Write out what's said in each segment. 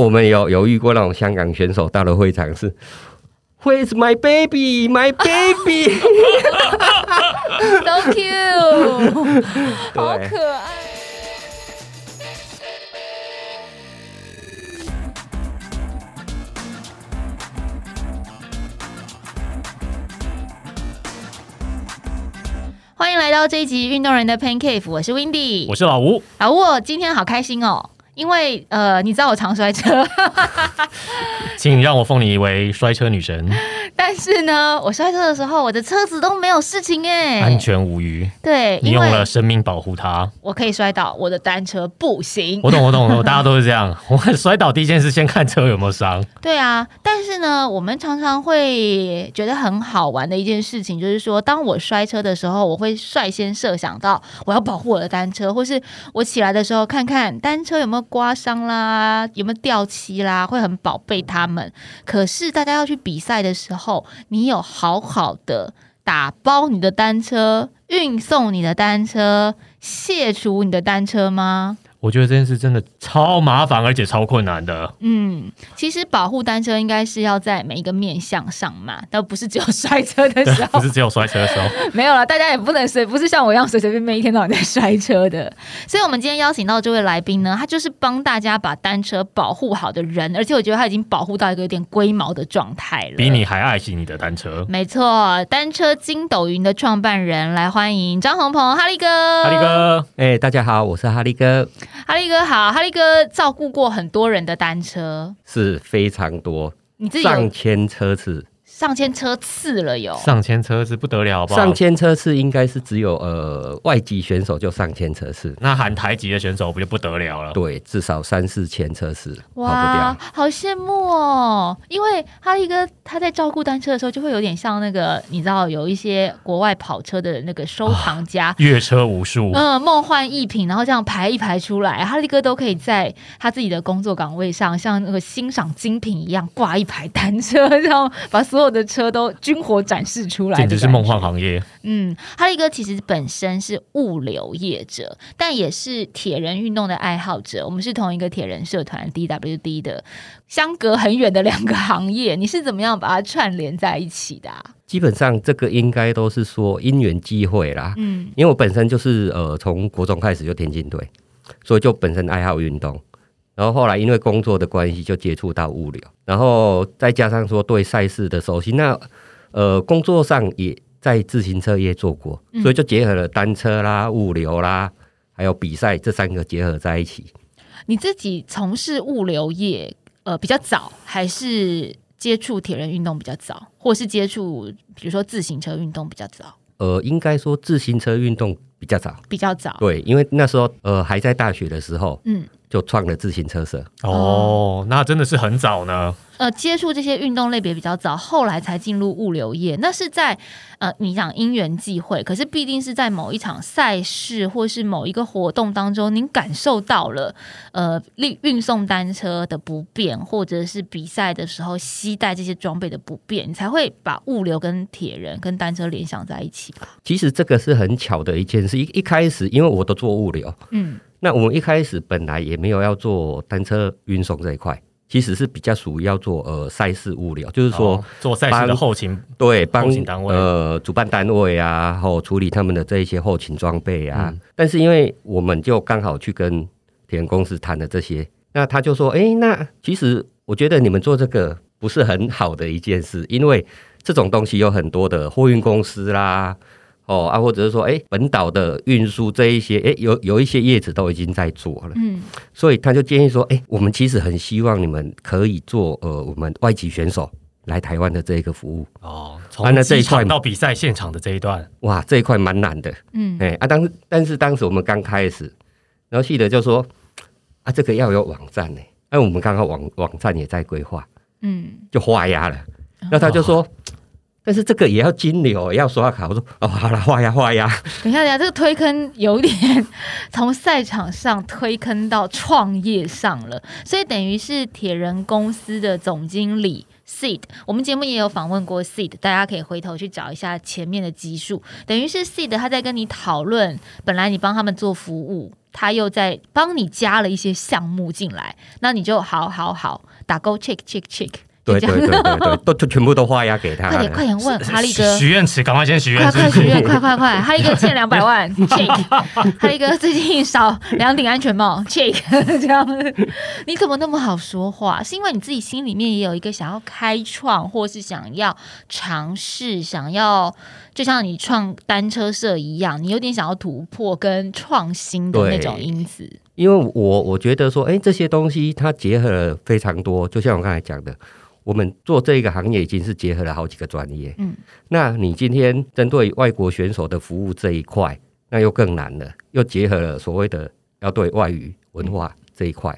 我们有有遇过那种香港选手到了会场是，Where's my baby, my baby？So cute，好可爱。欢迎来到这一集运动人的 Pain Cave，我是 Windy，我是老吴，老吴，我今天好开心哦，因为呃，你知道我常摔车，请让我奉你为摔车女神，但是呢，我摔车的时候，我的车子都没有事情哎，安全无虞。对，你用了生命保护它。我可以摔倒，我的单车不行。我懂，我懂，我懂，大家都是这样。我摔倒第一件事先看车有没有伤。对啊，但是呢，我们常常会觉得很好玩的一件事情，就是说，当我摔车的时候，我会率先设想到我要保护我的单车，或是我起来的时候看看单车有没有刮伤啦，有没有掉漆啦，会很宝贝他们。可是大家要去比赛的时候，你有好好的打包你的单车、运送你的单车、卸除你的单车吗？我觉得这件事真的超麻烦，而且超困难的。嗯，其实保护单车应该是要在每一个面向上嘛，但不是只有摔车的时候不。是只有摔车的时候。没有了，大家也不能随，不是像我一样随随便便一天到晚在摔车的。所以，我们今天邀请到这位来宾呢，他就是帮大家把单车保护好的人，而且我觉得他已经保护到一个有点龟毛的状态了。比你还爱惜你的单车。没错，单车筋斗云的创办人来欢迎张宏鹏哈利哥。哈利，哥，哎、大家好，我是哈利哥，哈利哥好，哈利哥照顾过很多人的单车，是非常多，你自己上千车次，上千车次了有？上千车次不得了，好不好？上千车次应该是只有呃外籍选手就上千车次，那含台籍的选手不就不得了了？对，至少三四千车次，跑不哇掉。，好羡慕哦！因为哈利哥他在照顾单车的时候，就会有点像那个，你知道有一些国外跑车的那个收藏家。阅车无数，嗯，梦幻逸品，然后这样排一排出来，哈利哥都可以在他自己的工作岗位上，像那个欣赏精品一样挂一排单车，然后把所有的车都军火展示出来，简直是梦幻。行业。嗯，哈利哥其实本身是物流业者，但也是铁人运动的爱好者。我们是同一个铁人社团 DWD 的，相隔很远的两个行业，你是怎么样把它串联在一起的、啊？基本上这个应该都是说因缘际会啦，嗯因为我本身就是呃从国中开始就田径队，所以就本身爱好运动，然后后来因为工作的关系就接触到物流，然后再加上说对赛事的熟悉，那呃工作上也在自行车业做过，嗯所以就结合了单车啦、物流啦，还有比赛这三个结合在一起。你自己从事物流业，呃，比较早，还是接触铁人运动比较早，或是接触比如说自行车运动比较早？呃，应该说自行车运动比较早，比较早，对，因为那时候呃还在大学的时候嗯。就创了自行车社。哦，那真的是很早呢。呃，接触这些运动类别比较早，后来才进入物流业。那是在呃，你想因缘际会，可是必定是在某一场赛事或是某一个活动当中，您感受到了呃运运送单车的不便，或者是比赛的时候携带这些装备的不便，你才会把物流跟铁人跟单车联想在一起吧？其实这个是很巧的一件事。一一开始，因为我都做物流，嗯那我们一开始本来也没有要做单车运送这一块，其实是比较属于要做呃赛事物流，就是说、哦做赛事的后勤，对帮呃主办单位啊，然后处理他们的这一些后勤装备啊。嗯但是因为我们就刚好去跟铁人公司谈了这些，那他就说，哎、那其实我觉得你们做这个不是很好的一件事，因为这种东西有很多的货运公司啦。哦啊，或者是说，哎、本岛的运输这一些，哎、有有一些业者都已经在做了，嗯。所以他就建议说，哎、我们其实很希望你们可以做呃，我们外籍选手来台湾的这一个服务。哦，啊从那这一块机场到比赛现场的这一段，哇，这一块蛮难的，嗯。哎、啊，当但是当时我们刚开始，然后记得就说，啊，这个要有网站呢，哎、我们刚刚网网站也在规划，嗯，就画押了，那他就说。但是这个也要金流，要刷卡。我说哦，好了，画呀画呀。等一下，等下，这个推坑有点从赛场上推坑到创业上了，所以等于是铁人公司的总经理 Seed，我们节目也有访问过 Seed，大家可以回头去找一下前面的集数，等于是 Seed 他在跟你讨论，本来你帮他们做服务，他又在帮你加了一些项目进来，那你就好好好打勾 check check check，对对对对 对，都就全部都画押给他快点。快点问哈利哥。许愿池，赶快先许快愿快。快 许愿，快快快！哈利哥欠两百万，check。哈利哥最近少两顶安全帽，check。这样，你怎么那么好说话？是因为你自己心里面也有一个想要开创，或是想要尝试，想要就像你创单车社一样，你有点想要突破跟创新的那种因子。因为我我觉得说，哎、这些东西它结合了非常多，就像我刚才讲的，我们做这个行业已经是结合了好几个专业。嗯，那你今天针对外国选手的服务这一块，那又更难了，又结合了所谓的要对外语文化这一块。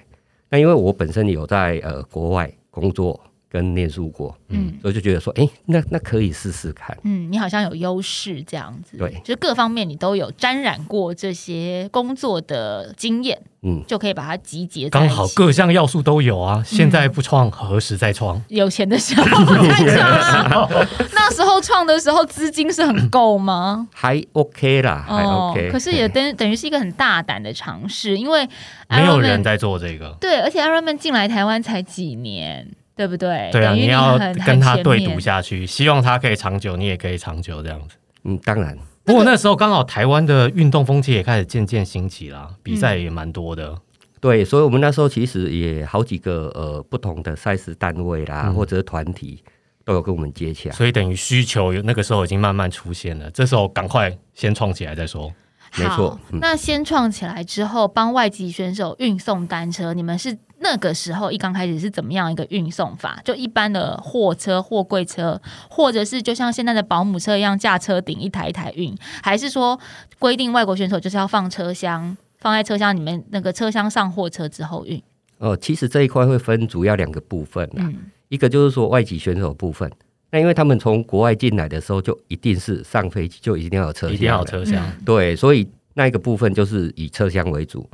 那因为我本身有在呃国外工作跟念书过，嗯所以就觉得说，哎、那那可以试试看。嗯，你好像有优势这样子，对就是各方面你都有沾染过这些工作的经验，嗯，就可以把它集结。刚好各项要素都有啊，现在不创，何时再创？有钱的时候再创啊，那时候创的时候资金是很够吗？还 OK 啦，还 OK。哦可是也等等于是一个很大胆的尝试，因为没有人在做这个。对，而且 Ironman 进来台湾才几年，对不对？对啊，你要跟他对。赌下去，希望他可以长久，你也可以长久这样子。嗯，当然，不过那时候刚好台湾的运动风气也开始渐渐兴起啦，比赛也蛮多的。对，所以我们那时候其实也好几个呃不同的赛事单位啦，嗯或者是团体都有跟我们接洽。所以等于需求有那个时候已经慢慢出现了，这时候赶快先创起来再说。没错嗯那先创起来之后，帮外籍选手运送单车，你们是那个时候一刚开始是怎么样一个运送法？就一般的货车、货柜车，或者是就像现在的保姆车一样架车顶一台一台运，还是说规定外国选手就是要放车厢，放在车厢里面那个车厢上货车之后运？哦，其实这一块会分主要两个部分啦，嗯一个就是说外籍选手部分。那因为他们从国外进来的时候，就一定是上飞机就一定要有车厢，一定要有。车厢。嗯对，所以那一个部分就是以车厢为主。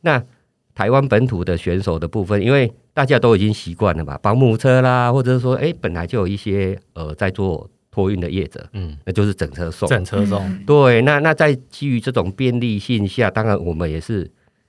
那台湾本土的选手的部分，因为大家都已经习惯了嘛，保姆车啦，或者是说，哎、本来就有一些呃在做托运的业者，嗯，那就是整车送。整车送。嗯对，那那在基于这种便利性下，当然我们也是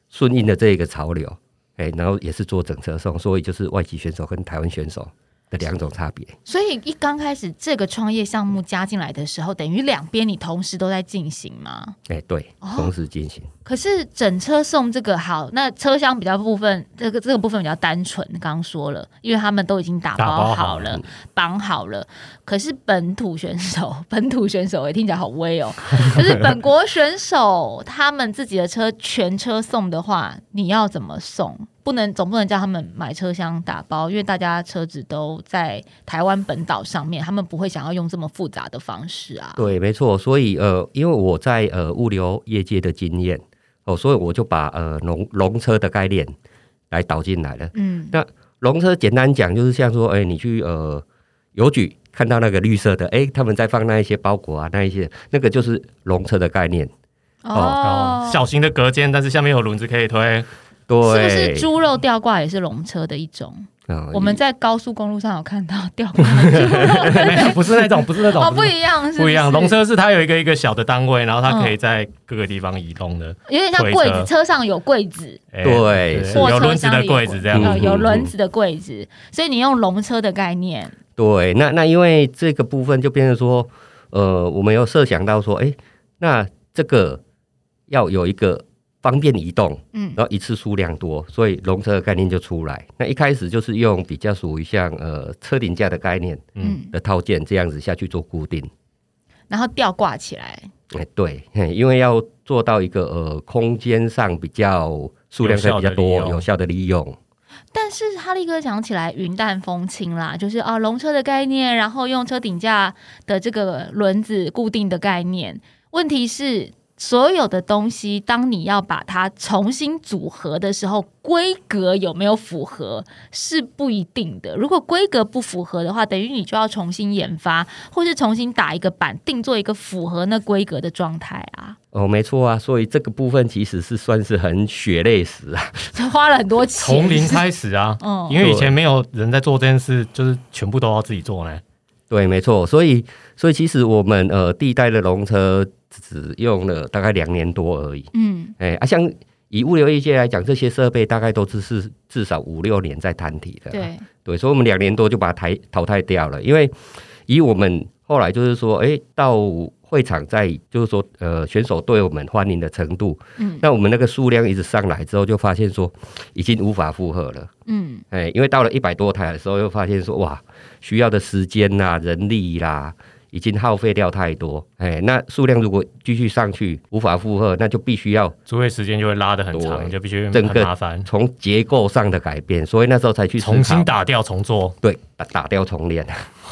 顺应了这一个潮流，哎、然后也是做整车送，所以就是外籍选手跟台湾选手的两种差别。所以一刚开始这个创业项目加进来的时候，等于两边你同时都在进行吗？哎、对哦，同时进行。可是整车送这个好，那车厢比较部分，这个这个部分比较单纯，刚刚说了，因为他们都已经打打包好了，绑好了。可是本土选手，本土选手，哎，听起来好威哦。就是本国选手，他们自己的车全车送的话，你要怎么送？不能总不能叫他们买车厢打包，因为大家车子都在台湾本岛上面，他们不会想要用这么复杂的方式啊。对，没错。所以呃，因为我在呃物流业界的经验哦，所以我就把呃龙龙车的概念来导进来了。嗯那龙车简单讲就是像说，哎、你去呃邮局看到那个绿色的，哎、他们在放那一些包裹啊，那一些那个就是龙车的概念。哦，小型的隔间，但是下面有轮子可以推。对，是不是猪肉吊挂也是龙车的一种？啊我们在高速公路上有看到 吊挂的猪 肉没有，不是那种，不是那种，哦，不一样，是不一样。龙车是它有一个一个小的单位，然后它可以嗯在各个地方移动的。有点像柜子，车车上有柜子，哎对有轮子的柜子这样。有轮子的柜子，所以你用龙车的概念，对，那那因为这个部分就变成说，呃，我们有设想到说，哎、那这个要有一个方便移动，嗯然后一次数量多，所以龙车的概念就出来。那一开始就是用比较属于像呃车顶架的概念嗯，嗯，的套件这样子下去做固定。然后吊挂起来，哎、对，因为要做到一个呃空间上比较数量上比较多、有效的利用有效的利用。但是哈利哥讲起来云淡风轻啦，就是啊龙车的概念，然后用车顶架的这个轮子固定的概念。问题是所有的东西，当你要把它重新组合的时候，规格有没有符合是不一定的。如果规格不符合的话，等于你就要重新研发，或是重新打一个版，定做一个符合那规格的状态啊。哦，没错啊，所以这个部分其实是算是很血泪史啊。就花了很多钱，从零开始啊，嗯 因为以前没有人在做这件事，就是全部都要自己做呢。对，没错，所以所以其实我们呃第一代的龙车只用了大概两年多而已。嗯哎啊，像以物流业界来讲，这些设备大概都只是至少五六年在摊体的。对，对，所以我们两年多就把它淘淘汰掉了，因为以我们后来就是说，哎，到会场在就是说，呃，选手对我们欢迎的程度，嗯那我们那个数量一直上来之后，就发现说已经无法负荷了。嗯哎，因为到了一百多台的时候，又发现说，哇，需要的时间呐、人力啦，已经耗费掉太多。哎，那数量如果继续上去，无法负荷，那就必须要租会时间就会拉得很长，对就必须整个麻烦，从结构上的改变，所以那时候才去重新打掉重做。对打打掉重练。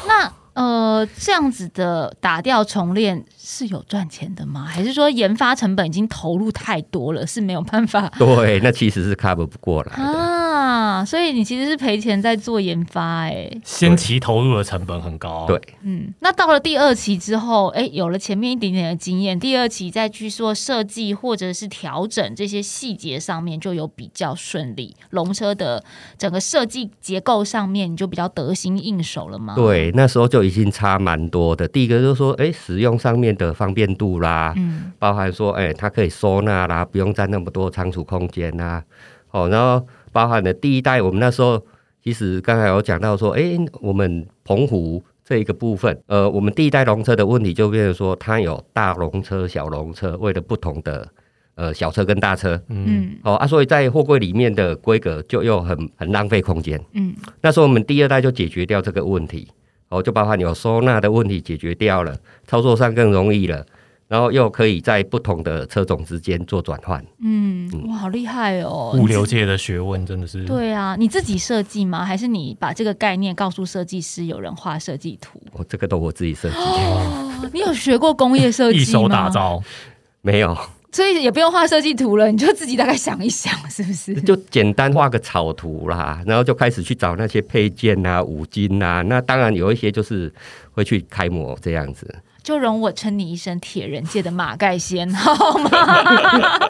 那呃，这样子的打掉重练是有赚钱的吗？还是说研发成本已经投入太多了，是没有办法 对，那其实是 cover 不过来的。啊？所以你其实是赔钱在做研发、哎，先期投入的成本很高，对嗯，那到了第二期之后，哎，有了前面一点点的经验，第二期再去做设计或者是调整这些细节上面就有比较顺利。龙车的整个设计结构上面，你就比较得心应手了吗？，对，那时候就已经差蛮多的。第一个就是说，哎，使用上面的方便度啦，嗯包含说，哎，它可以收纳啦，不用占那么多仓储空间啦。哦，然后包含了第一代，我们那时候其实刚才有讲到说，哎，我们澎湖这一个部分，呃，我们第一代龙车的问题就变成说，它有大龙车、小龙车，为了不同的呃小车跟大车，嗯，嗯哦啊，所以在货柜里面的规格就又很很浪费空间。嗯那时候我们第二代就解决掉这个问题，哦，就包含有收纳的问题解决掉了，操作上更容易了，然后又可以在不同的车种之间做转换。嗯，哇，好厉害哦！物流界的学问真的是，对啊，你自己设计吗？还是你把这个概念告诉设计师，有人画设计图？哦，这个都我自己设计，哦，你有学过工业设计吗？一手打，造，没有，所以也不用画设计图了，你就自己大概想一想，是不是？就简单画个草图啦，然后就开始去找那些配件啊、五金啊。那当然有一些就是会去开模这样子。就容我称你一声铁人界的马盖先，好吗？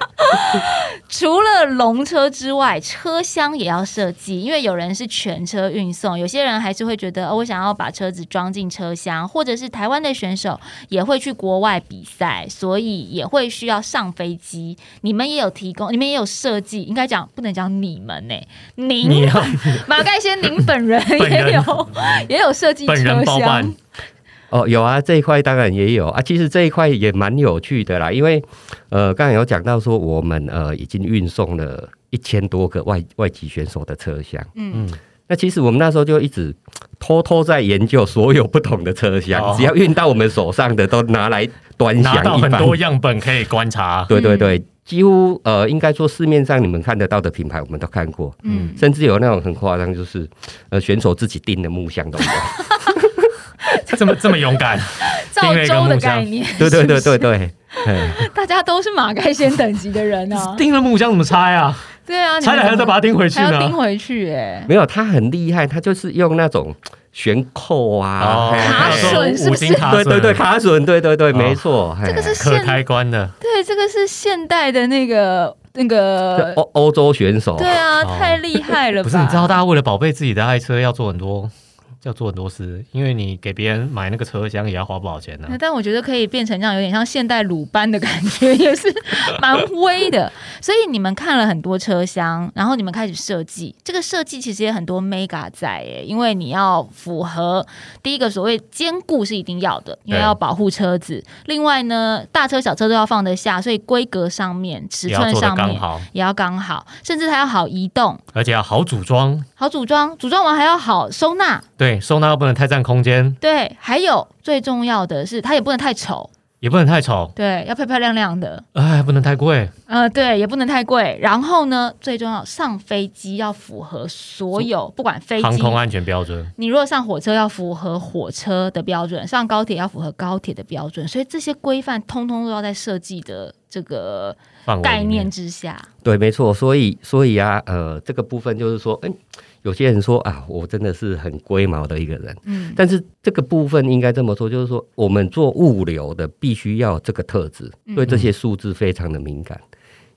除了龙车之外，车厢也要设计，因为有人是全车运送，有些人还是会觉得，哦，我想要把车子装进车厢，或者是台湾的选手也会去国外比赛，所以也会需要上飞机。你们也有提供，你们也有设计，应该讲不能讲你们呢、您 马盖先，您本人也有也有设计车厢，，哦，有啊，这一块当然也有啊。其实这一块也蛮有趣的啦，因为呃，刚才有讲到说我们呃已经运送了一千多个外外籍选手的车厢。嗯嗯，那其实我们那时候就一直偷偷在研究所有不同的车厢，哦只要运到我们手上的都拿来端拿到详。很多样本可以观察，对对对，几乎呃，应该说市面上你们看得到的品牌我们都看过，嗯，甚至有那种很夸张，就是呃选手自己订的木箱都有。这么这么勇敢，赵定了一个州的木箱。概念，对对对对，对，哎 大家都是马盖先等级的人啊。钉了木箱怎么拆啊？对啊，拆了还要再把它钉回去还要钉？回去哎。没有，他很厉害，他就是用那种悬扣啊，卡嘿榫是不是？五金卡，对对对，卡榫，对对对，哦。没错，这个是可开关的，对，这个是现代的那个那这个，欧欧洲选手，对啊，哦。太厉害了吧？不是，你知道大家为了宝贝自己的爱车，要做很多，要做很多事，因为你给别人买那个车厢也要花不少钱呢、但我觉得可以变成这样，有点像现代鲁班的感觉，也是蛮威的。所以你们看了很多车厢，然后你们开始设计。这个设计其实也很多 mega 在耶，因为你要符合第一个所谓兼顾是一定要的，因为要保护车子。另外呢，大车小车都要放得下，所以规格上面、尺寸上面，也要刚好，甚至它要好移动、而且要好组装。好组装，组装完还要好收纳。对，收纳又不能太占空间，对，还有最重要的是，它也不能太丑。也不能太丑，对，要漂漂亮亮的，哎，不能太贵，呃，对，也不能太贵。然后呢，最重要，上飞机要符合所有，不管飞机航空安全标准。你如果上火车要符合火车的标准，上高铁要符合高铁的标准，所以这些规范通通都要在设计的这个概念之下。对，没错。所以，所以啊，呃，这个部分就是说，哎、有些人说啊，我真的是很龟毛的一个人，嗯。但是这个部分应该这么说，就是说，我们做物流的必须要有这个特质，嗯。对这些数字非常的敏感。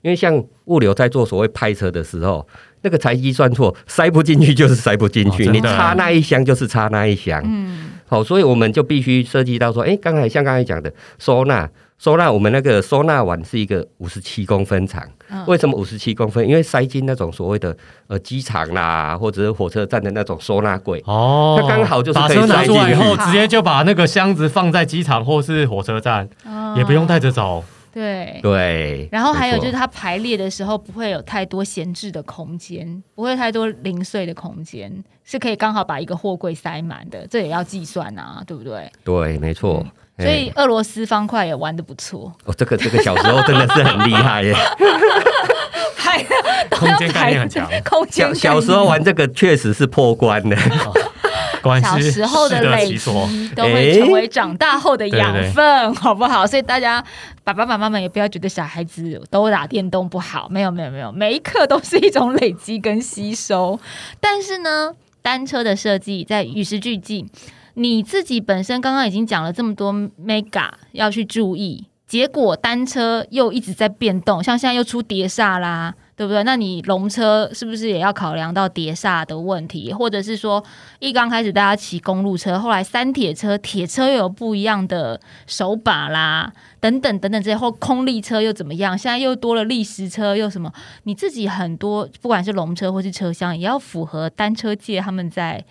因为像物流在做所谓派车的时候，那个财机算错，塞不进去就是塞不进去，哦你插那一箱就是插那一箱。嗯。好，所以我们就必须涉及到说，哎、刚才像刚才讲的收纳，收纳我们那个收纳碗是一个五十七公分长，嗯为什么五十七公分？因为塞进那种所谓的呃机场啦，或者是火车站的那种收纳柜。哦，它刚好就是把可以车拿出来以后，直接就把那个箱子放在机场或是火车站，哦也不用带着走。对。对，然后还有就是它排列的时候不会有太多闲置的空间，不会太多零碎的空间，是可以刚好把一个货柜塞满的，这也要计算啊，对不对？对，没错。嗯所以哎俄罗斯方块也玩的不错，哦，这个这个小时候真的是很厉害耶。排 空间概念很强，空间小小时候玩这个确实是破关的。关小系时候的累积。都会成为长大后的养对分，好不好？所以大家爸爸妈妈们也不要觉得小孩子都打电动不好，没有没有没有，每一刻都是一种累积跟吸收。但是呢，单车的设计在与时俱进，你自己本身刚刚已经讲了这么多 mega 要去注意，结果单车又一直在变动，像现在又出碟刹啦。对不对？那你龙车是不是也要考量到碟刹的问题，或者是说，一刚开始大家骑公路车，后来三铁车、铁车又有不一样的手把啦，等等等等这些，或空力车又怎么样？现在又多了砾石车，又什么？你自己很多，不管是龙车或是车厢，也要符合单车界他们在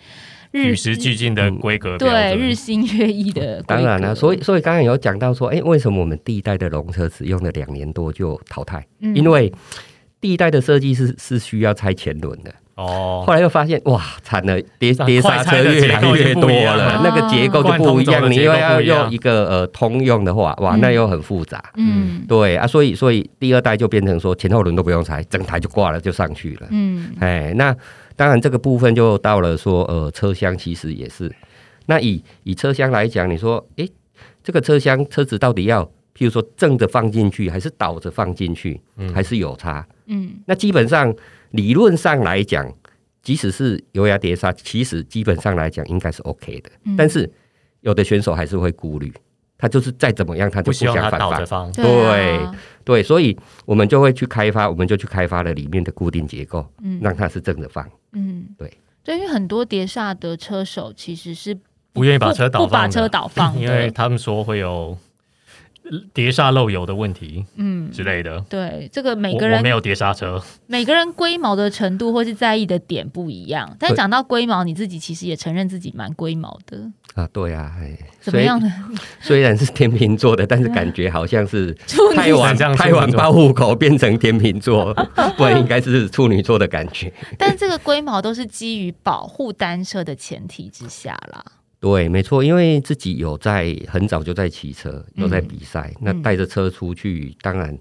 与时俱进的规格标准对日新月异的。当然了，所以所以刚刚有讲到说，哎、为什么我们第一代的龙车只用了两年多就淘汰？嗯因为第一代的设计是是需要拆前轮的，哦，后来又发现哇，惨了，碟啊碟刹车越来越多了，那个结构就不一样。你又要用一个呃通用的话，哇，嗯那又很复杂。嗯对啊，所以所以第二代就变成说前后轮都不用拆，整台就挂了就上去了。嗯哎，那当然这个部分就到了说，呃，车厢其实也是。那以以车厢来讲，你说，诶，这个车厢车子到底要，譬如说正着放进去，还是倒着放进去，嗯还是有差？嗯那基本上理论上来讲，即使是油压碟刹，其实基本上来讲应该是 OK 的。嗯但是有的选手还是会顾虑，他就是再怎么样，他就不想反对，所以我们就会去开发，我们就去开发了里面的固定结构，嗯让它是正着放。嗯，对。对，因为很多碟刹的车手其实是不愿意把车倒不把放的车倒放，因为他们说会有碟刹漏油的问题嗯，之类的。对，这个每我个人我没有碟刹车，每个人龟毛的程度或是在意的点不一样。但对讲到龟毛，你自己其实也承认自己蛮龟毛的，啊，对啊，哎，怎么样呢？虽？然是天秤座的，但是感觉好像是太晚这样太晚报户口变成天秤座，不然应该是处女座的感觉。但这个龟毛都是基于保护单车的前提之下啦。对，没错，因为自己有在很早就在骑车，有在比赛，那带着车出去，当然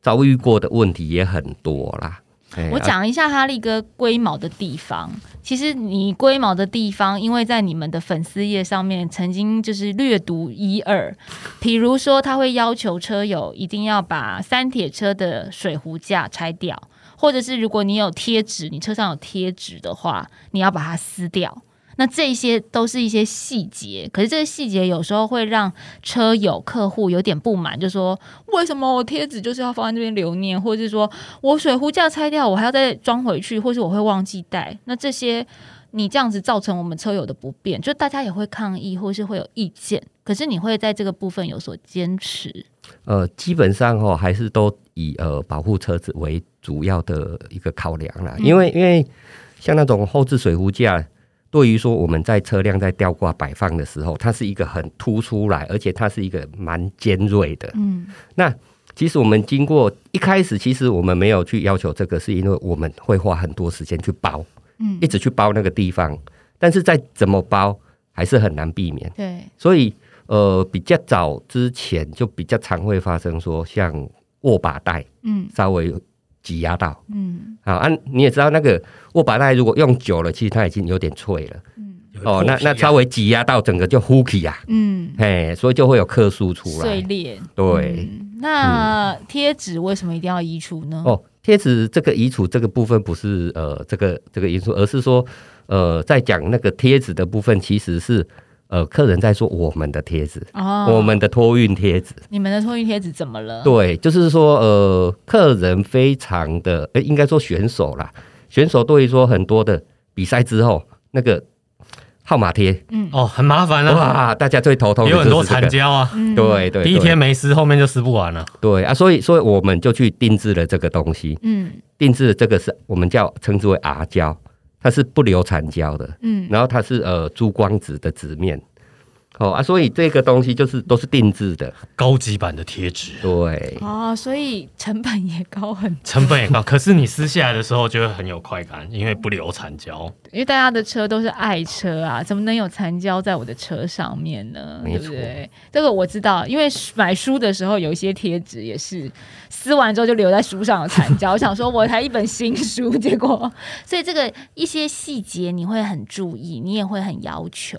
遭遇过的问题也很多啦。哎我啊讲一下哈利哥龟毛的地方。其实你龟毛的地方，因为在你们的粉丝页上面曾经就是略读一二，比如说他会要求车友一定要把三铁车的水壶架拆掉，或者是如果你有贴纸，你车上有贴纸的话，你要把它撕掉。那这些都是一些细节，可是这个细节有时候会让车友、客户有点不满，就说为什么我贴纸就是要放在那边留念，或者是说我水壶架拆掉，我还要再装回去，或是我会忘记带。那这些你这样子造成我们车友的不便，就大家也会抗议，或是会有意见。可是你会在这个部分有所坚持，呃，基本上哦，还是都以呃保护车子为主要的一个考量啦。嗯因为因为像那种后置水壶架，对于说我们在车辆在吊挂摆放的时候，它是一个很突出来，而且它是一个蛮尖锐的。嗯那其实我们经过一开始，其实我们没有去要求这个，是因为我们会花很多时间去包，嗯一，直去包那个地方，但是再怎么包还是很难避免。对，所以呃比较早之前就比较常会发生说像握把带嗯稍微挤压到。嗯好，啊，你也知道那个握把带如果用久了，其实它已经有点脆了。嗯哦，那那稍微挤压到整个就呼起呀，嗯，嘿，所以就会有克数出来。碎裂。对，嗯那贴纸为什么一定要移除呢？哦，贴纸这个移除这个部分不是呃这个这个因素，而是说呃在讲那个贴纸的部分，其实是呃客人在说我们的贴纸，哦我们的托运贴纸。你们的托运贴纸怎么了？对，就是说呃客人非常的，呃应该说选手啦，选手对于说很多的比赛之后那个号码贴，嗯哦，很麻烦啊，哇，大家最头痛的有很多残胶啊，嗯对对，第一天没撕，后面就撕不完了。对啊，所以所以我们就去定制了这个东西，嗯定制的这个是我们叫称之为 R 胶，它是不留残胶的，嗯。然后它是呃珠光纸的纸面，哦啊，所以这个东西就是都是定制的，高级版的贴纸，对哦，所以成本也高很多，成本也高，可是你撕下来的时候就会很有快感，因为不留残胶。因为大家的车都是爱车啊，怎么能有残胶在我的车上面呢？没错对不对？这个我知道，因为买书的时候有一些贴纸也是撕完之后就留在书上有残胶。我想说，我才一本新书，结果，所以这个一些细节你会很注意，你也会很要求。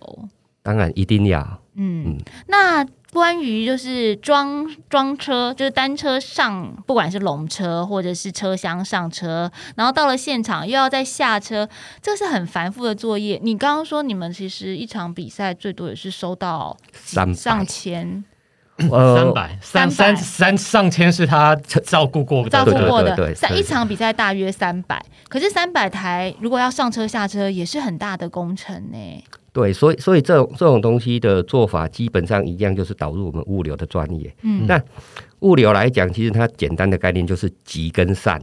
当然一定要，嗯嗯，那关于就是装装车，就是单车上，不管是笼车或者是车厢上车，然后到了现场又要再下车，这是很繁复的作业。你刚刚说你们其实一场比赛最多也是收到三上千呃三百。三三三上千是他照顾过的，照顾过的，对对对对在一场比赛大约三百，可是三百台如果要上车下车也是很大的工程呢。对，所以所以这种这种东西的做法基本上一样，就是导入我们物流的专业。嗯那物流来讲，其实它简单的概念就是急跟散，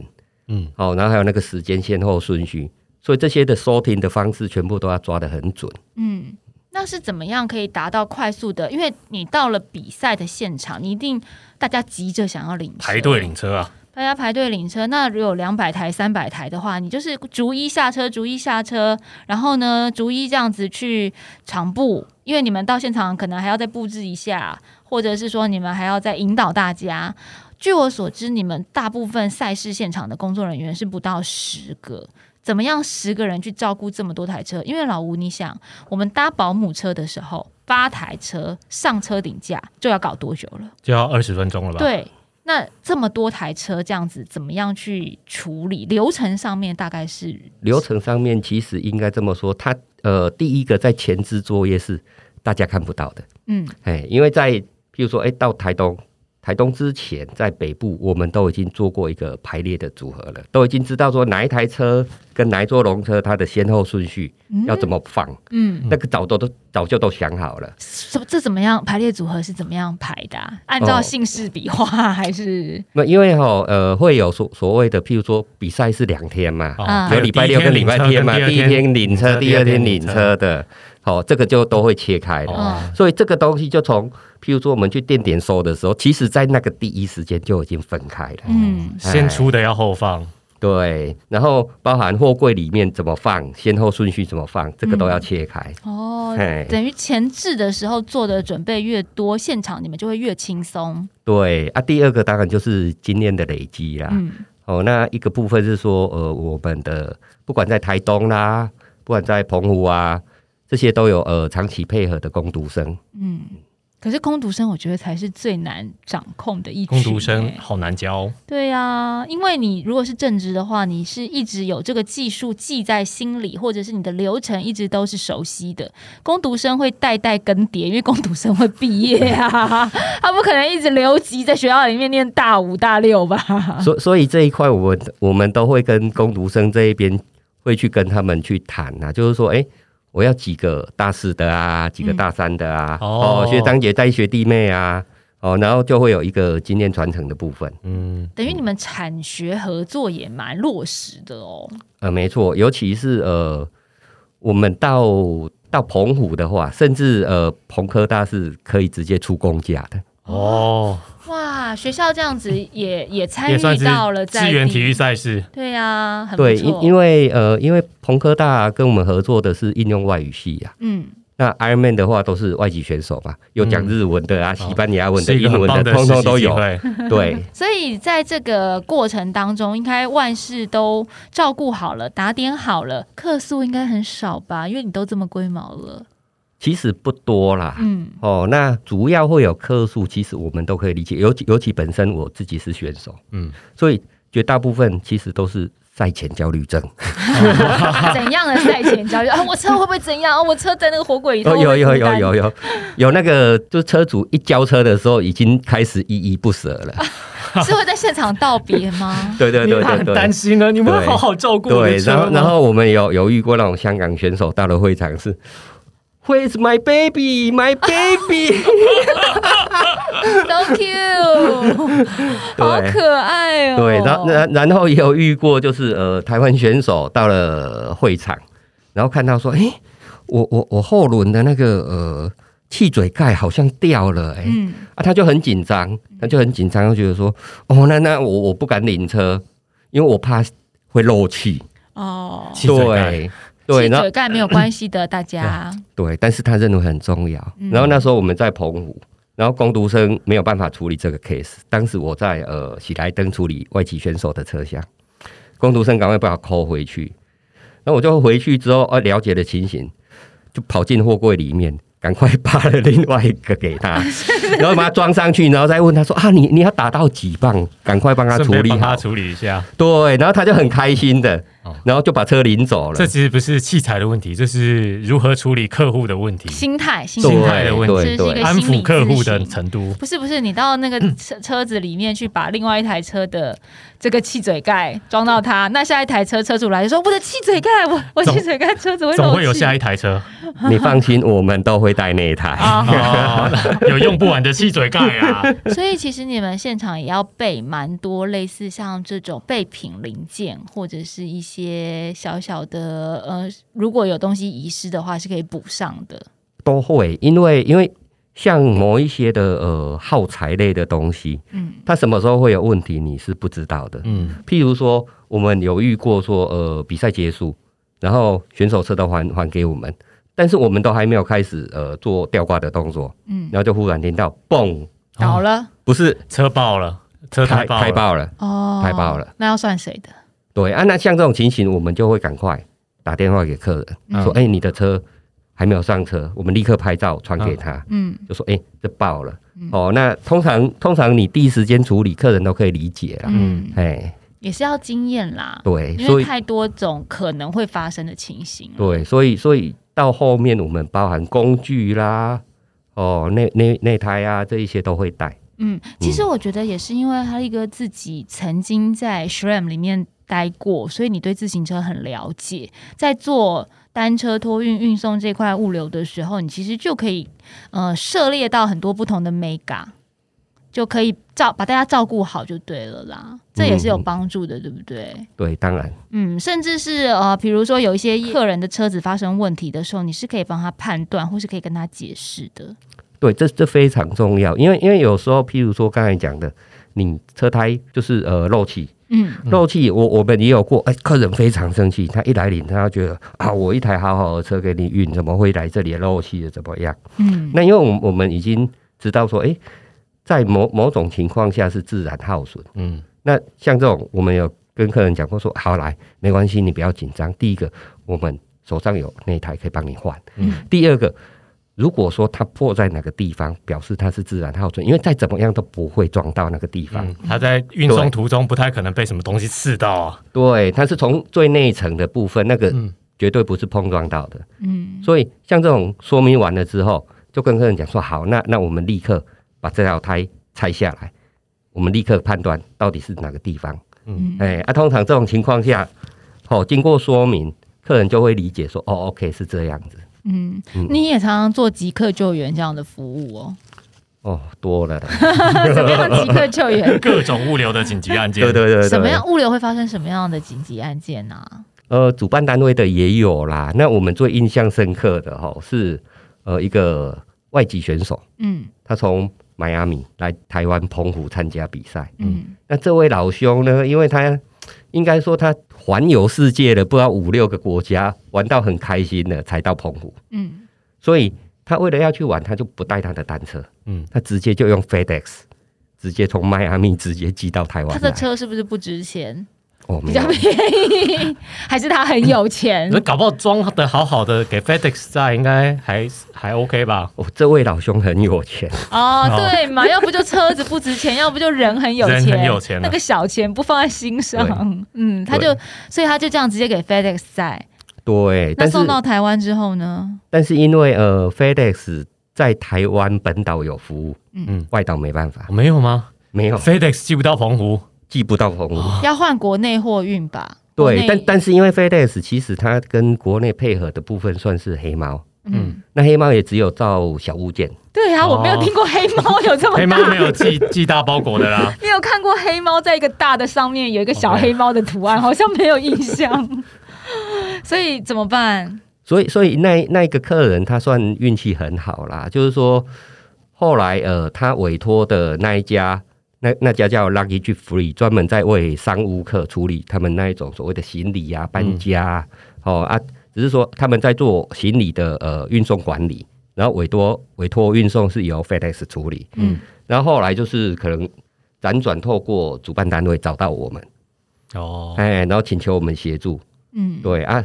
嗯，哦，然后还有那个时间先后顺序，所以这些的 sorting 的方式全部都要抓得很准。嗯，那是怎么样可以达到快速的？因为你到了比赛的现场，你一定大家急着想要领车排队，领车啊，大家排队领车。那如果有两百台、三百台的话，你就是逐一下车，逐一下车，然后呢，逐一这样子去场部，因为你们到现场可能还要再布置一下，或者是说你们还要再引导大家。据我所知，你们大部分赛事现场的工作人员是不到十个。怎么样十个人去照顾这么多台车？因为老吴，你想，我们搭保姆车的时候，八台车上车顶架就要搞多久了？就要二十分钟了吧？，对，那这么多台车这样子，怎么样去处理？流程上面大概是流程上面其实应该这么说，它呃第一个在前置作业是大家看不到的，嗯哎，因为在譬如说哎到台东。台东之前，在北部我们都已经做过一个排列的组合了，都已经知道说哪一台车跟哪一座龙车它的先后顺序要怎么放，嗯，那个早都都早就都想好了。这这怎么样？排列组合是怎么样排的啊、按照哦。姓氏笔画还是？那因为哈呃会有所所谓的，譬如说比赛是两天嘛，啊。有礼拜六跟礼拜天嘛，第一天领车，第二天领车的，好、这个就都会切开了。哦。嗯所以这个东西就从譬如说我们去店点收的时候，其实在那个第一时间就已经分开了。嗯先出的要后放，对，然后包含货柜里面怎么放，先后顺序怎么放，这个都要切开。哦嘿，等于前置的时候做的准备越多，现场你们就会越轻松。对啊，第二个当然就是经验的累积啦。嗯哦，那一个部分是说，呃，我们的不管在台东啦，不管在澎湖啊，这些都有呃长期配合的工读生。嗯。可是工读生，我觉得才是最难掌控的一群、工读生欸好难教，对呀、因为你如果是正职的话，你是一直有这个技术记在心里，或者是你的流程一直都是熟悉的。攻读生会代代更迭，因为攻读生会毕业啊，他不可能一直留级在学校里面念大五大六吧？所所以这一块，我我们都会跟工读生这一边会去跟他们去谈啊，就是说，哎、我要几个大四的啊，几个大三的啊，哦哦，学长姐带学弟妹啊，哦，然后就会有一个经验传承的部分。嗯，等于你们产学合作也蛮落实的哦。呃，没错，尤其是呃，我们到到澎湖的话，甚至呃，澎科大是可以直接出公假的。哦，哇，学校这样子也也参与到了在地支援体育赛事，对呀、很不对，因因为呃，因为彭科大跟我们合作的是应用外语系啊，嗯。那 Ironman 的话都是外籍选手嘛，有讲日文的啊、哦。西班牙文的、英文的，通通都有。对，所以在这个过程当中，应该万事都照顾好了，打点好了，客诉应该很少吧？因为你都这么龟毛了。其实不多啦。嗯哦，那主要会有客诉，其实我们都可以理解，尤其尤其本身我自己是选手，嗯，所以绝大部分其实都是赛前焦虑症。怎样的赛前焦虑啊？我车会不会怎样？啊我车在那个火轨里头哦，有有有有有有那个，就是车主一交车的时候，已经开始依依不舍了。是会在现场道别吗？对对对对他很担。心呢，你们会好好照顾我对，的车吗然后然后我们有有遇过那种香港选手到了会场是，Where's my baby, my baby？So cute，好对可爱哦。对，然后然然后也有遇过，就是呃，台湾选手到了会场，然后看到说，哎、我我我后轮的那个呃气嘴盖好像掉了、哎、嗯，啊，他就很紧张，他就很紧张，就觉得说，哦，那那我我不敢领车，因为我怕会漏气。哦，对对，然后气嘴盖没有关系的，大家。对，但是他认为很重要。嗯然后那时候我们在澎湖，然后工读生没有办法处理这个 case。当时我在呃喜来登处理外籍选手的车厢，工读生赶快把它扣回去。然后我就回去之后，呃，了解了情形，就跑进货柜里面，赶快扒了另外一个给他，然后把它装上去，然后再问他说啊，你你要打到几磅？赶快帮他顺处理他处理一下。对，然后他就很开心的哦，然后就把车领走了这。其实不是器材的问题，这是如何处理客户的问题，心态，心心态态的问题这是一个安抚客户的程度。不是不是，你到那个车车子里面去把另外一台车的这个气嘴盖装到它，那下一台车车主来就说我的气嘴盖，我我总气嘴盖车子会总漏气会有下一台车 你放心，我们都会带那一台。有用不完的气嘴盖啊！所以其实你们现场也要备蛮多类似像这种备品零件，或者是一些小小的呃，如果有东西遗失的话，是可以补上的。都会，因为因为像某一些的呃耗材类的东西，嗯。它什么时候会有问题，你是不知道的。嗯，譬如说，我们有遇过说，呃，比赛结束，然后选手车都还还给我们，但是我们都还没有开始呃做吊挂的动作，嗯，然后就忽然听到嘣，倒了？不是。车爆了，车胎胎爆了，爆了，哦，胎爆了，那要算谁的？对啊，那像这种情形，我们就会赶快打电话给客人，嗯。说，哎、你的车还没有上车，我们立刻拍照传给他。嗯就说哎、这爆了、哦。那通常通常你第一时间处理，客人都可以理解啦。嗯，哎、也是要经验啦，对，因所以为太多种可能会发生的情形。，对，所以所以到后面我们包含工具啦，哦，内内内胎啊，这一些都会带。嗯，其实我觉得也是因为哈利哥自己曾经在 SRAM 里面待过，所以你对自行车很了解，在做单车托运运送这块物流的时候，你其实就可以呃涉猎到很多不同的 mega，就可以照把大家照顾好就对了啦，这也是有帮助的，对不对？对，当然，嗯，甚至是呃，比如说有一些客人的车子发生问题的时候，你是可以帮他判断，或是可以跟他解释的。对，这这非常重要，因为因为有时候，譬如说刚才讲的，你车胎就是呃漏气，嗯漏气，我我们也有过，哎、客人非常生气，他一来领，他觉得啊，我一台好好的车给你运，怎么会来这里漏气的？怎么样？嗯那因为我们我们已经知道说，哎、在某某种情况下是自然耗损。嗯，那像这种，我们有跟客人讲过说，好来，没关系，你不要紧张。第一个，我们手上有那台可以帮你换。嗯第二个，如果说它破在哪个地方，表示它是自然耗损，因为再怎么样都不会撞到那个地方。嗯，他在运送途中不太可能被什么东西刺到啊。对，它是从最内层的部分，那个嗯绝对不是碰撞到的。嗯所以像这种说明完了之后，就跟客人讲说，好，那那我们立刻把这条胎拆下来，我们立刻判断到底是哪个地方。嗯哎、啊，通常这种情况下，哦，经过说明，客人就会理解说，哦，OK 是这样子。嗯嗯，你也常常做即刻救援这样的服务哦。哦，多了啦，怎么样即刻救援？各种物流的紧急案件，对对对对，什么样物流会发生什么样的紧急案件啊？呃，主办单位的也有啦。那我们最印象深刻的哈、是呃一个外籍选手，嗯他从迈阿密来台湾澎湖参加比赛。嗯那这位老兄呢，因为他应该说他环游世界了，不知道五六个国家，玩到很开心了，才到澎湖。嗯所以他为了要去玩，他就不带他的单车，嗯，他直接就用 FedEx，直接从迈阿密直接寄到台湾。他的车是不是不值钱？哦，比较，便宜，还是他很有钱。那？搞不好装的好好的给 FedEx 在，应该还还 OK 吧？哦，这位老兄很有钱，哦，哦。对嘛，要不就车子不值钱，要不就人很有人钱，很有钱啊。那个小钱不放在心上，嗯，他就所以他就这样直接给 FedEx 在，对，那但送到台湾之后呢？但是因为呃 FedEx 在台湾本岛有服务，嗯，外岛没办法，没有吗？没有？FedEx 寄不到澎湖，寄不到澎湖。要换国内货运吧？国对，但但是因为 FedEx 其实它跟国内配合的部分算是黑猫，嗯，那黑猫也只有造小物件，对啊，我没有哦听过黑猫有这么黑猫大。没有寄寄大包裹的啦。你有看过黑猫在一个大的上面有一个小黑猫的图案，好像没有印象。所以怎么办？所以所以那那一个客人他算运气很好啦，就是说后来呃他委托的那一家。那那家叫 Luggage Free，专门在为商务客处理他们那一种所谓的行李啊、搬家啊、哦啊，只是说他们在做行李的呃运送管理，然后委托委托运送是由 FedEx 处理，嗯，然后后来就是可能辗转透过主办单位找到我们，哦，哎，然后请求我们协助。嗯，对啊，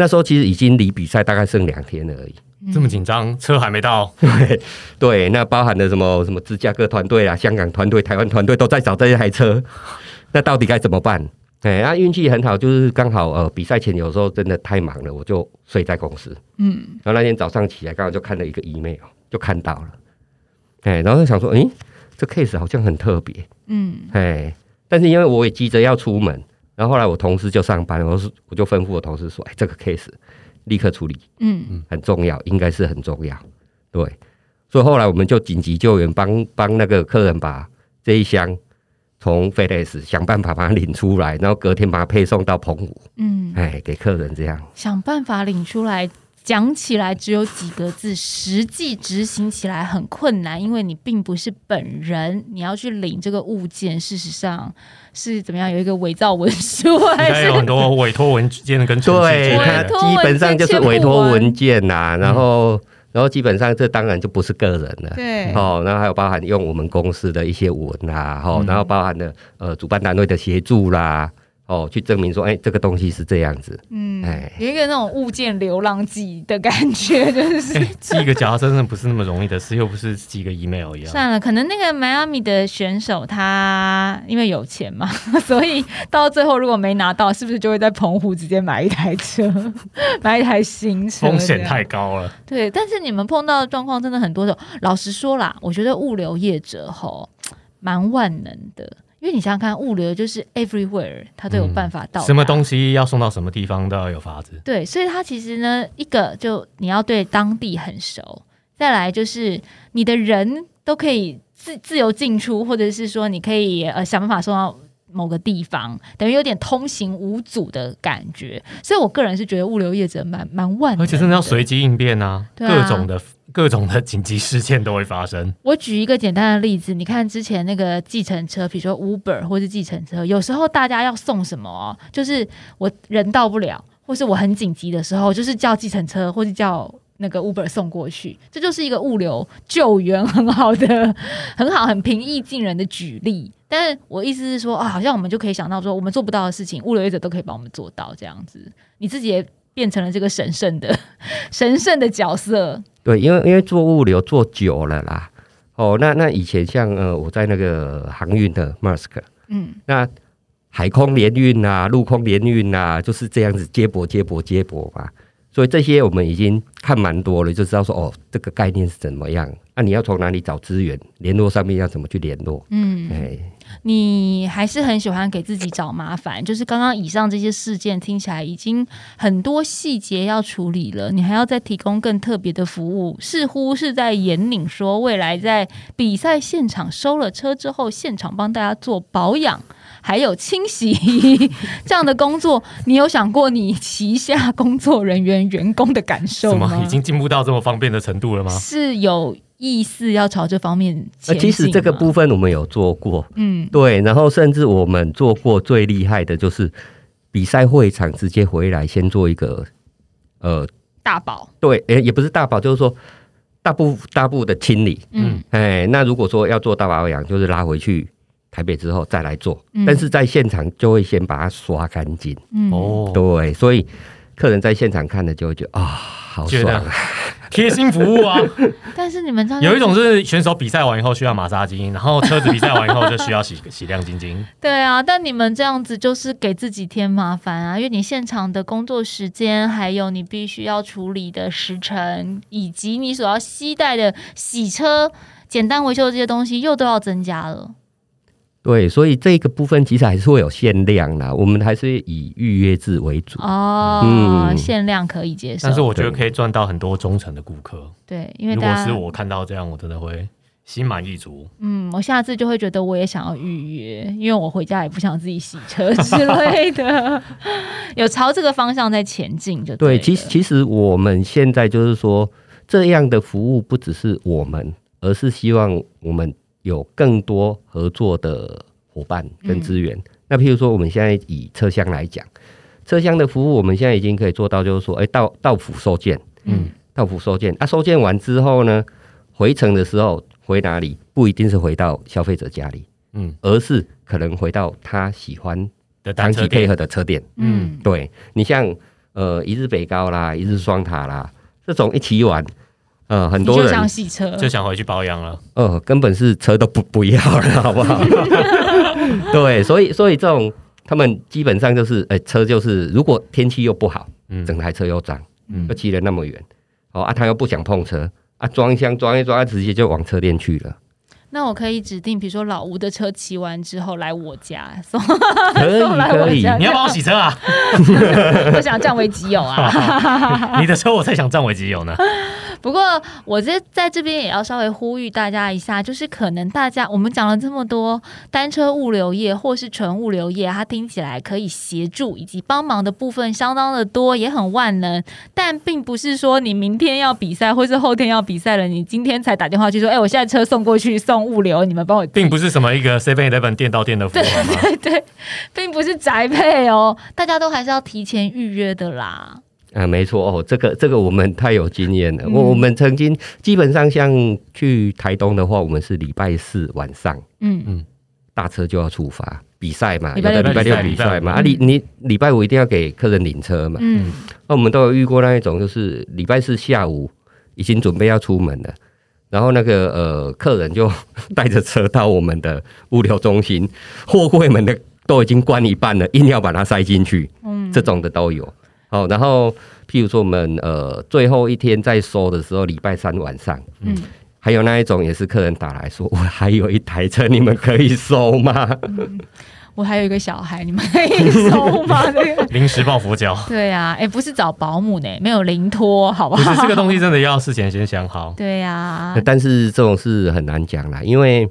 那时候其实已经离比赛大概剩两天了而已。这么紧张，车还没到，对，那包含了什么什么芝加哥团队啊、香港团队、台湾团队都在找这台车，那到底该怎么办？哎，那，运气很好，就是刚好呃比赛前有时候真的太忙了，我就睡在公司。嗯，然后那天早上起来，刚好就看了一个 email，就看到了，哎，然后就想说，诶，这 case 好像很特别，嗯，哎，但是因为我也急着要出门，然后后来我同事就上班，我是我就吩咐我同事说，哎，这个 case 立刻处理，嗯，很重要，应该是很重要，对，所以后来我们就紧急救援，帮帮那个客人把这一箱从 FedEx 想办法把它领出来，然后隔天把它配送到澎湖，嗯，哎，给客人这样。想办法领出来。讲起来只有几个字，实际执行起来很困难，因为你并不是本人，你要去领这个物件，事实上是怎么样？有一个伪造文书，应还是 有很多委托 文件跟对。基本上就是委托文件呐、然后、嗯然后基本上这当然就不是个人了。对，哦，然后还有包含用我们公司的一些文啦，哦，嗯然后包含了呃主办单位的协助啦，哦，去证明说，哎，这个东西是这样子，嗯哎，有一个那种物件流浪记的感觉，就是哎，寄一个夹真的不是那么容易的事，又不是寄个 email 一样。算了，可能那个迈阿密的选手他因为有钱嘛，所以到最后如果没拿到，是不是就会在澎湖直接买一台车，买一台新车？风险太高了。对。但是你们碰到的状况真的很多种。老实说啦，我觉得物流业者吼蛮万能的，因为你想想看，物流就是 everywhere，它都有办法到达、什么东西要送到什么地方都要有法子。对，所以它其实呢，一个就你要对当地很熟，再来就是你的人都可以自自由进出，或者是说你可以呃想办法送到某个地方，等于有点通行无阻的感觉。所以我个人是觉得物流业者蛮蛮万，而且真的要随。机应变啊，啊各种的各种的紧急事件都会发生。我举一个简单的例子，你看之前那个计程车，比如说 Uber 或是计程车，有时候大家要送什么，就是我人到不了，或是我很紧急的时候，就是叫计程车或是叫。那个 Uber 送过去，这就是一个物流救援很好的、很好、很平易近人的举例。但是我意思是说啊，好像我们就可以想到说，我们做不到的事情，物流业者都可以帮我们做到，这样子，你自己也变成了这个神圣的、神圣的角色。对，因为因为做物流做久了啦，哦，那那以前像呃我在那个航运的 Maersk，嗯，那海空联运啊，陆空联运啊，就是这样子接驳接驳接驳嘛。所以这些我们已经看蛮多了，就知道说哦，这个概念是怎么样。那、你要从哪里找资源？联络上面要怎么去联络？嗯，哎，你还是很喜欢给自己找麻烦，就是刚刚以上这些事件听起来已经很多细节要处理了，你还要再提供更特别的服务，似乎是在引领说未来在比赛现场收了车之后，现场帮大家做保养。还有清洗 这样的工作，你有想过你旗下工作人员、员工的感受吗？已经进步到这么方便的程度了吗？是有意思要朝这方面其实这个部分我们有做过，嗯。对，然后甚至我们做过最厉害的就是比赛会场直接回来先做一个呃大保，对，诶、也不是大保，就是说大部大部的清理。嗯。哎，那如果说要做大保养，就是拉回去台北之后再来做，嗯。但是在现场就会先把它刷干净。嗯，哦，对，所以客人在现场看的就会觉得啊、好爽啊！贴心服务啊。但是你们这样有一种是选手比赛完以后需要马杀精，然后车子比赛完以后就需要洗 洗亮晶晶。对啊，但你们这样子就是给自己添麻烦啊，因为你现场的工作时间，还有你必须要处理的时辰，以及你所要携带的洗车、简单维修的这些东西，又都要增加了。对，所以这个部分其实还是会有限量啦，我们还是以预约制为主。哦，嗯限量可以接受，但是我觉得可以赚到很多忠诚的顾客。对，因为如大家果是我看到这样，我真的会心满意足。嗯，我下次就会觉得我也想要预约，因为我回家也不想自己洗车之类的，有朝这个方向在前进就对，了其实其实我们现在就是说，这样的服务不只是我们，而是希望我们有更多合作的伙伴跟资源。那譬如说，我们现在以车厢来讲，车厢的服务我们现在已经可以做到，就是说，哎、到到府收件，嗯。到府收件，啊，收件完之后呢，回程的时候回哪里，不一定是回到消费者家里，嗯，而是可能回到他喜欢的长期配合的车店。嗯。对。你像呃一日北高啦，一日双塔啦，这种一起玩，呃，很多人就想洗车，就想回去保养了。呃根本是车都不不要了，好不好？对，所以所以这种他们基本上就是，哎、车就是如果天气又不好，嗯整台车又脏，嗯又骑了那么远，哦啊，他又不想碰车。啊，装一箱装一装，他直接就往车店去了。那我可以指定，比如说老吴的车骑完之后来我家送，可以 可以，你要帮我洗车啊？我想占为己有啊。你的车我才想占为己有呢。不过我这在这边也要稍微呼吁大家一下，就是可能大家我们讲了这么多单车物流业或是纯物流业，它听起来可以协助以及帮忙的部分相当的多，也很万能，但并不是说你明天要比赛或是后天要比赛了，你今天才打电话去说，哎、我现在车送过去送物流，你们帮我寄并不是什么一个 Seven Eleven 店到店的服务对对？对，并不是宅配哦，大家都还是要提前预约的啦。啊，没错哦，这个这个我们太有经验了。嗯我、我们曾经基本上像去台东的话，我们是礼拜四晚上嗯嗯大车就要出发比赛嘛，礼拜六有的礼拜六比赛嘛。嗯啊，你你礼拜五一定要给客人领车嘛。嗯那、我们都有遇过那一种，就是礼拜四下午已经准备要出门了。然后那个呃，客人就 带着车到我们的物流中心，货柜门的都已经关一半了，硬要把它塞进去。嗯，这种的都有。好，然后譬如说我们呃最后一天在收的时候，礼拜三晚上，嗯还有那一种也是客人打来说，我还有一台车，你们可以收吗？我还有一个小孩，你们可以收吗？这个临时抱佛脚，对呀、哎、不是找保姆呢，没有临托，好不好？不是这个东西真的要事前先想好。对呀、但是这种事很难讲啦，因为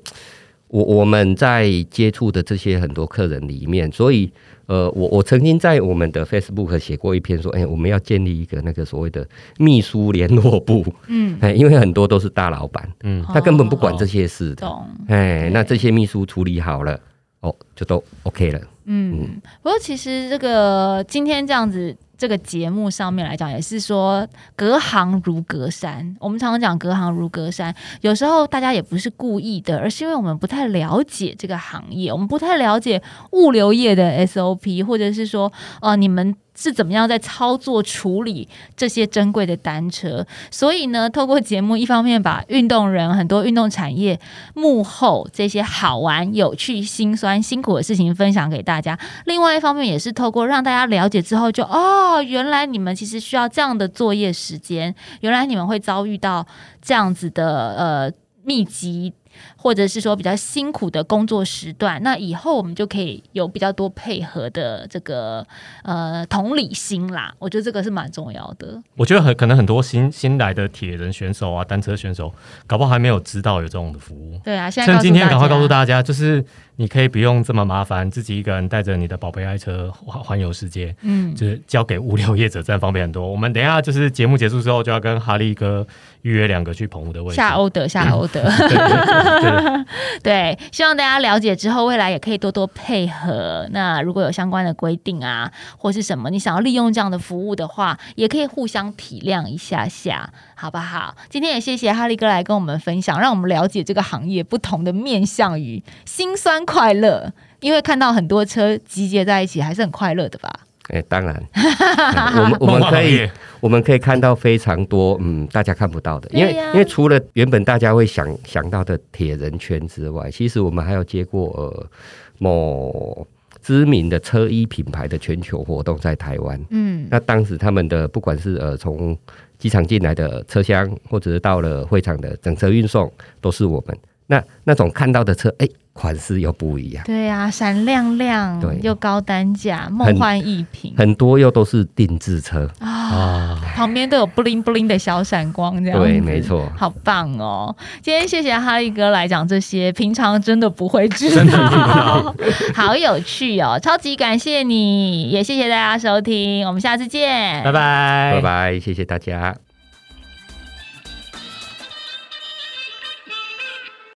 我我们在接触的这些很多客人里面，所以呃，我我曾经在我们的 Facebook 写过一篇说，哎、我们要建立一个那个所谓的秘书联络部，嗯，哎、因为很多都是大老板，嗯，他根本不管这些事的，懂。哎、那这些秘书处理好了，哦，就都 OK 了。嗯，不过其实这个今天这样子。这个节目上面来讲，也是说隔行如隔山。我们常常讲隔行如隔山，有时候大家也不是故意的，而是因为我们不太了解这个行业，我们不太了解物流业的 SOP，或者是说，呃，你们是怎么样在操作处理这些珍贵的单车。所以呢，透过节目，一方面把运动人很多运动产业幕后这些好玩、有趣、辛酸、辛苦的事情分享给大家。另外一方面，也是透过让大家了解之后就，哦，原来你们其实需要这样的作业时间，原来你们会遭遇到这样子的呃密集。或者是说比较辛苦的工作时段，那以后我们就可以有比较多配合的这个呃同理心啦。我觉得这个是蛮重要的。我觉得很可能很多新新来的铁人选手啊，单车选手，搞不好还没有知道有这种的服务。对啊，现在趁今天赶快告诉大家，就是你可以不用这么麻烦，自己一个人带着你的宝贝爱车环环游世界，嗯，就是交给物流业者，这样方便很多。我们等一下就是节目结束之后，就要跟哈利哥预约两个去澎湖的位置。下欧德，下欧德。对，希望大家了解之后，未来也可以多多配合。那如果有相关的规定啊，或是什么，你想要利用这样的服务的话，也可以互相体谅一下下，好不好？今天也谢谢哈利哥来跟我们分享，让我们了解这个行业不同的面向与辛酸快乐。因为看到很多车集结在一起，还是很快乐的吧？哎，当然，我们我们可以我们可以看到非常多嗯大家看不到的，因为因为除了原本大家会想想到的铁人圈之外，其实我们还有接过呃某知名的车衣品牌的全球活动在台湾。嗯，那当时他们的不管是呃从机场进来的车厢，或者是到了会场的整车运送，都是我们。那那种看到的车，哎、款式又不一样，对呀、闪亮亮，对又高单价，梦幻一品很多又都是定制车。啊，啊，旁边都有 bling bling 的小闪光，这样对，子没错。好棒哦！今天谢谢哈利哥来讲这些，平常真的不会知真的道，好有趣哦！超级感谢你，也谢谢大家收听，我们下次见，拜拜，拜拜，谢谢大家。